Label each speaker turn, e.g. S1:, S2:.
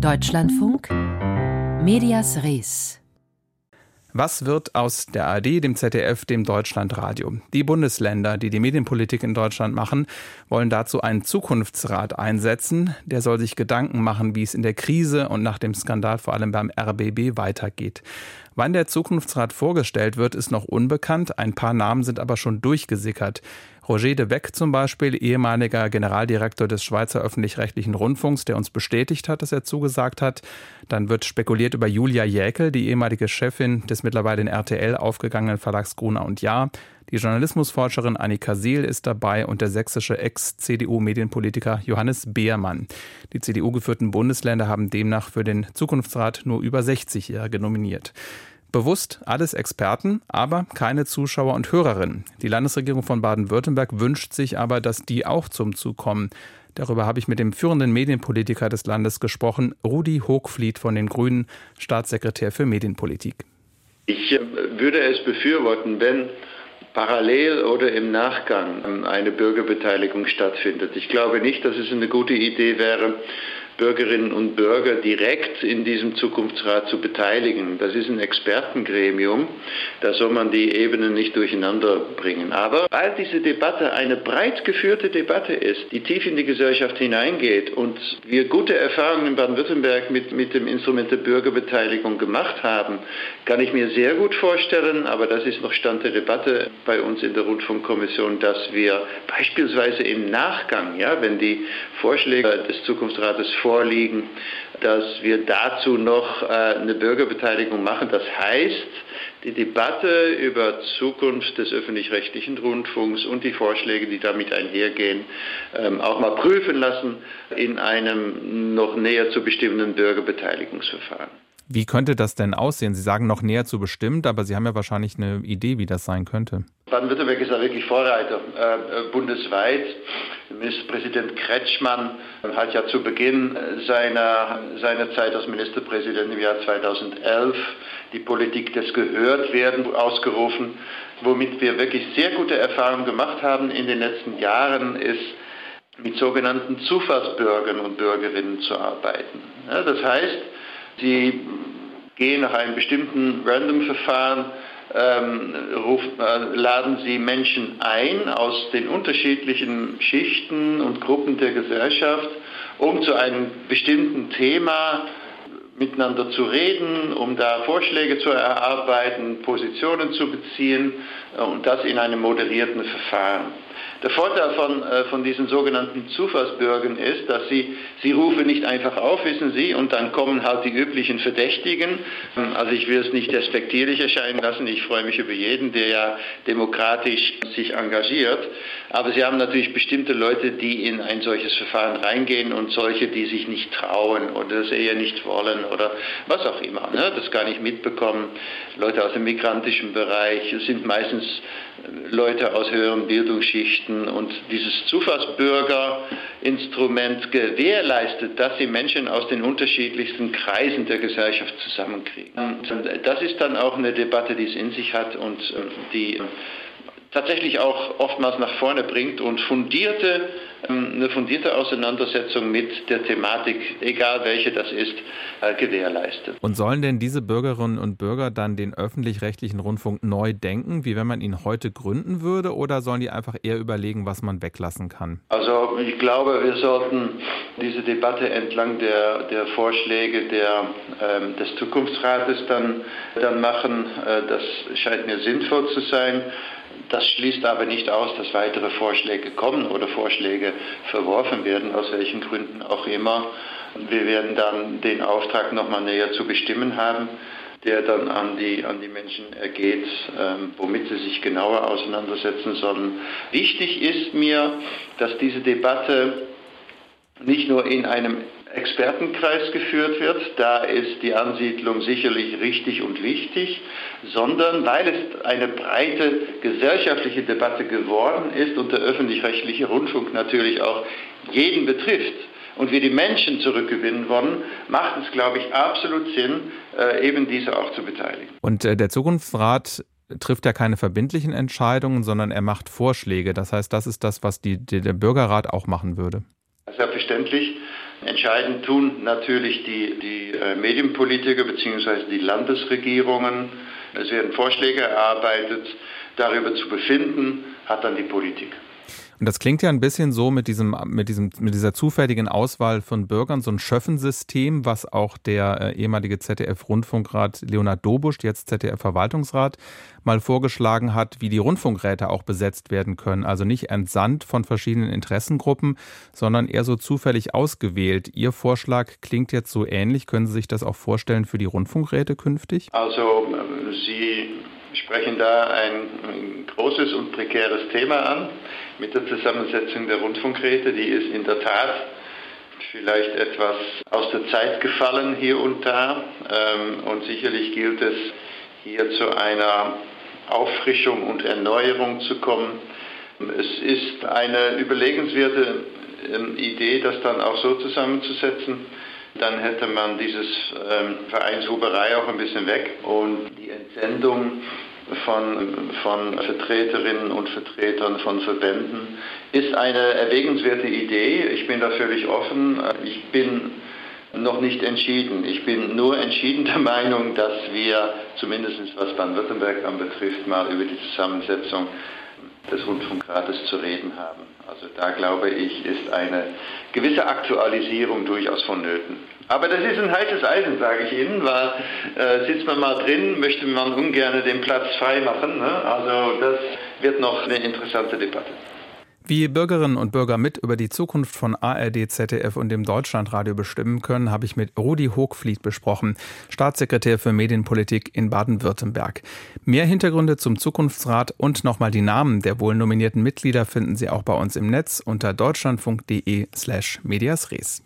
S1: Deutschlandfunk Medias Res
S2: was wird aus der ARD, dem ZDF, dem Deutschlandradio? Die Bundesländer, die die Medienpolitik in Deutschland machen, wollen dazu einen Zukunftsrat einsetzen. Der soll sich Gedanken machen, wie es in der Krise und nach dem Skandal vor allem beim RBB weitergeht. Wann der Zukunftsrat vorgestellt wird, ist noch unbekannt. Ein paar Namen sind aber schon durchgesickert. Roger de Beck zum Beispiel, ehemaliger Generaldirektor des Schweizer öffentlich-rechtlichen Rundfunks, der uns bestätigt hat, dass er zugesagt hat. Dann wird spekuliert über Julia Jäkel, die ehemalige Chefin des mittlerweile in RTL aufgegangenen Verlags Gruner und Jahr. Die Journalismusforscherin Annika Seel ist dabei und der sächsische Ex-CDU-Medienpolitiker Johannes Beermann. Die CDU-geführten Bundesländer haben demnach für den Zukunftsrat nur über 60-Jährige nominiert. Bewusst alles Experten, aber keine Zuschauer und Hörerinnen. Die Landesregierung von Baden-Württemberg wünscht sich aber, dass die auch zum Zug kommen. Darüber habe ich mit dem führenden Medienpolitiker des Landes gesprochen, Rudi Hochfliet von den Grünen, Staatssekretär für Medienpolitik.
S3: Ich äh, würde es befürworten, wenn parallel oder im Nachgang eine Bürgerbeteiligung stattfindet. Ich glaube nicht, dass es eine gute Idee wäre, Bürgerinnen und Bürger direkt in diesem Zukunftsrat zu beteiligen. Das ist ein Expertengremium, da soll man die Ebenen nicht durcheinander bringen. Aber weil diese Debatte eine breit geführte Debatte ist, die tief in die Gesellschaft hineingeht und wir gute Erfahrungen in Baden-Württemberg mit, mit dem Instrument der Bürgerbeteiligung gemacht haben, kann ich mir sehr gut vorstellen, aber das ist noch Stand der Debatte bei uns in der Rundfunkkommission, dass wir beispielsweise im Nachgang, ja, wenn die Vorschläge des Zukunftsrates vorliegen, dass wir dazu noch äh, eine Bürgerbeteiligung machen. Das heißt, die Debatte über Zukunft des öffentlich-rechtlichen Rundfunks und die Vorschläge, die damit einhergehen, ähm, auch mal prüfen lassen in einem noch näher zu bestimmenden Bürgerbeteiligungsverfahren.
S2: Wie könnte das denn aussehen? Sie sagen noch näher zu bestimmt, aber Sie haben ja wahrscheinlich eine Idee, wie das sein könnte.
S3: Baden-Württemberg ist da wirklich Vorreiter äh, äh bundesweit. Ministerpräsident Kretschmann hat ja zu Beginn seiner, seiner Zeit als Ministerpräsident im Jahr 2011 die Politik des Gehörtwerden ausgerufen. Womit wir wirklich sehr gute Erfahrungen gemacht haben in den letzten Jahren, ist mit sogenannten Zufallsbürgern und Bürgerinnen zu arbeiten. Ja, das heißt, sie gehen nach einem bestimmten Random-Verfahren ähm, rufen, äh, laden sie Menschen ein aus den unterschiedlichen Schichten und Gruppen der Gesellschaft, um zu einem bestimmten Thema miteinander zu reden, um da Vorschläge zu erarbeiten, Positionen zu beziehen äh, und das in einem moderierten Verfahren. Der Vorteil von, äh, von diesen sogenannten Zufallsbürgern ist, dass sie, sie rufen nicht einfach auf, wissen Sie, und dann kommen halt die üblichen Verdächtigen. Also ich will es nicht despektierlich erscheinen lassen. Ich freue mich über jeden, der ja demokratisch sich engagiert. Aber Sie haben natürlich bestimmte Leute, die in ein solches Verfahren reingehen und solche, die sich nicht trauen oder das eher nicht wollen oder was auch immer. Ne? Das gar nicht mitbekommen. Leute aus dem migrantischen Bereich sind meistens Leute aus höheren Bildungsschichten und dieses Zufallsbürgerinstrument gewährleistet, dass sie Menschen aus den unterschiedlichsten Kreisen der Gesellschaft zusammenkriegen. Und das ist dann auch eine Debatte, die es in sich hat und ähm, die tatsächlich auch oftmals nach vorne bringt und fundierte, ähm, eine fundierte Auseinandersetzung mit der Thematik, egal welche das ist, äh, gewährleistet.
S2: Und sollen denn diese Bürgerinnen und Bürger dann den öffentlich-rechtlichen Rundfunk neu denken, wie wenn man ihn heute gründen würde, oder sollen die einfach eher überlegen, was man weglassen kann?
S3: Also ich glaube, wir sollten diese Debatte entlang der, der Vorschläge der, ähm, des Zukunftsrates dann, dann machen. Äh, das scheint mir sinnvoll zu sein. Das schließt aber nicht aus, dass weitere Vorschläge kommen oder Vorschläge verworfen werden, aus welchen Gründen auch immer. Wir werden dann den Auftrag nochmal näher zu bestimmen haben, der dann an die, an die Menschen ergeht, ähm, womit sie sich genauer auseinandersetzen sollen. Wichtig ist mir, dass diese Debatte nicht nur in einem Expertenkreis geführt wird. Da ist die Ansiedlung sicherlich richtig und wichtig, sondern weil es eine breite gesellschaftliche Debatte geworden ist und der öffentlich-rechtliche Rundfunk natürlich auch jeden betrifft und wir die Menschen zurückgewinnen wollen, macht es, glaube ich, absolut Sinn, äh, eben diese auch zu beteiligen.
S2: Und äh, der Zukunftsrat trifft ja keine verbindlichen Entscheidungen, sondern er macht Vorschläge. Das heißt, das ist das, was die, die, der Bürgerrat auch machen würde.
S3: Selbstverständlich. Entscheidend tun natürlich die, die äh, Medienpolitiker bzw. die Landesregierungen. Es werden Vorschläge erarbeitet. Darüber zu befinden hat dann die Politik.
S2: Und das klingt ja ein bisschen so mit diesem, mit diesem, mit dieser zufälligen Auswahl von Bürgern, so ein Schöffensystem, was auch der äh, ehemalige ZDF-Rundfunkrat Leonhard Dobusch, jetzt ZDF-Verwaltungsrat, mal vorgeschlagen hat, wie die Rundfunkräte auch besetzt werden können. Also nicht entsandt von verschiedenen Interessengruppen, sondern eher so zufällig ausgewählt. Ihr Vorschlag klingt jetzt so ähnlich. Können Sie sich das auch vorstellen für die Rundfunkräte künftig?
S3: Also äh, Sie sprechen da ein großes und prekäres Thema an mit der Zusammensetzung der Rundfunkräte. Die ist in der Tat vielleicht etwas aus der Zeit gefallen hier und da. Ähm, und sicherlich gilt es hier zu einer Auffrischung und Erneuerung zu kommen. Es ist eine überlegenswerte ähm, Idee, das dann auch so zusammenzusetzen. Dann hätte man dieses ähm, Vereinshuberei auch ein bisschen weg und die Entsendung von, von Vertreterinnen und Vertretern von Verbänden ist eine erwägenswerte Idee. Ich bin da völlig offen. Ich bin noch nicht entschieden. Ich bin nur entschieden der Meinung, dass wir, zumindest was Baden-Württemberg anbetrifft, mal über die Zusammensetzung des Rundfunkrates zu reden haben. Also da glaube ich, ist eine gewisse Aktualisierung durchaus vonnöten. Aber das ist ein heißes Eisen, sage ich Ihnen, weil äh, sitzt man mal drin, möchte man ungern den Platz frei machen. Ne? Also das wird noch eine interessante Debatte.
S2: Wie Bürgerinnen und Bürger mit über die Zukunft von ARD, ZDF und dem Deutschlandradio bestimmen können, habe ich mit Rudi Hochfliet besprochen, Staatssekretär für Medienpolitik in Baden-Württemberg. Mehr Hintergründe zum Zukunftsrat und nochmal die Namen der wohl nominierten Mitglieder finden Sie auch bei uns im Netz unter deutschlandfunk.de slash mediasres.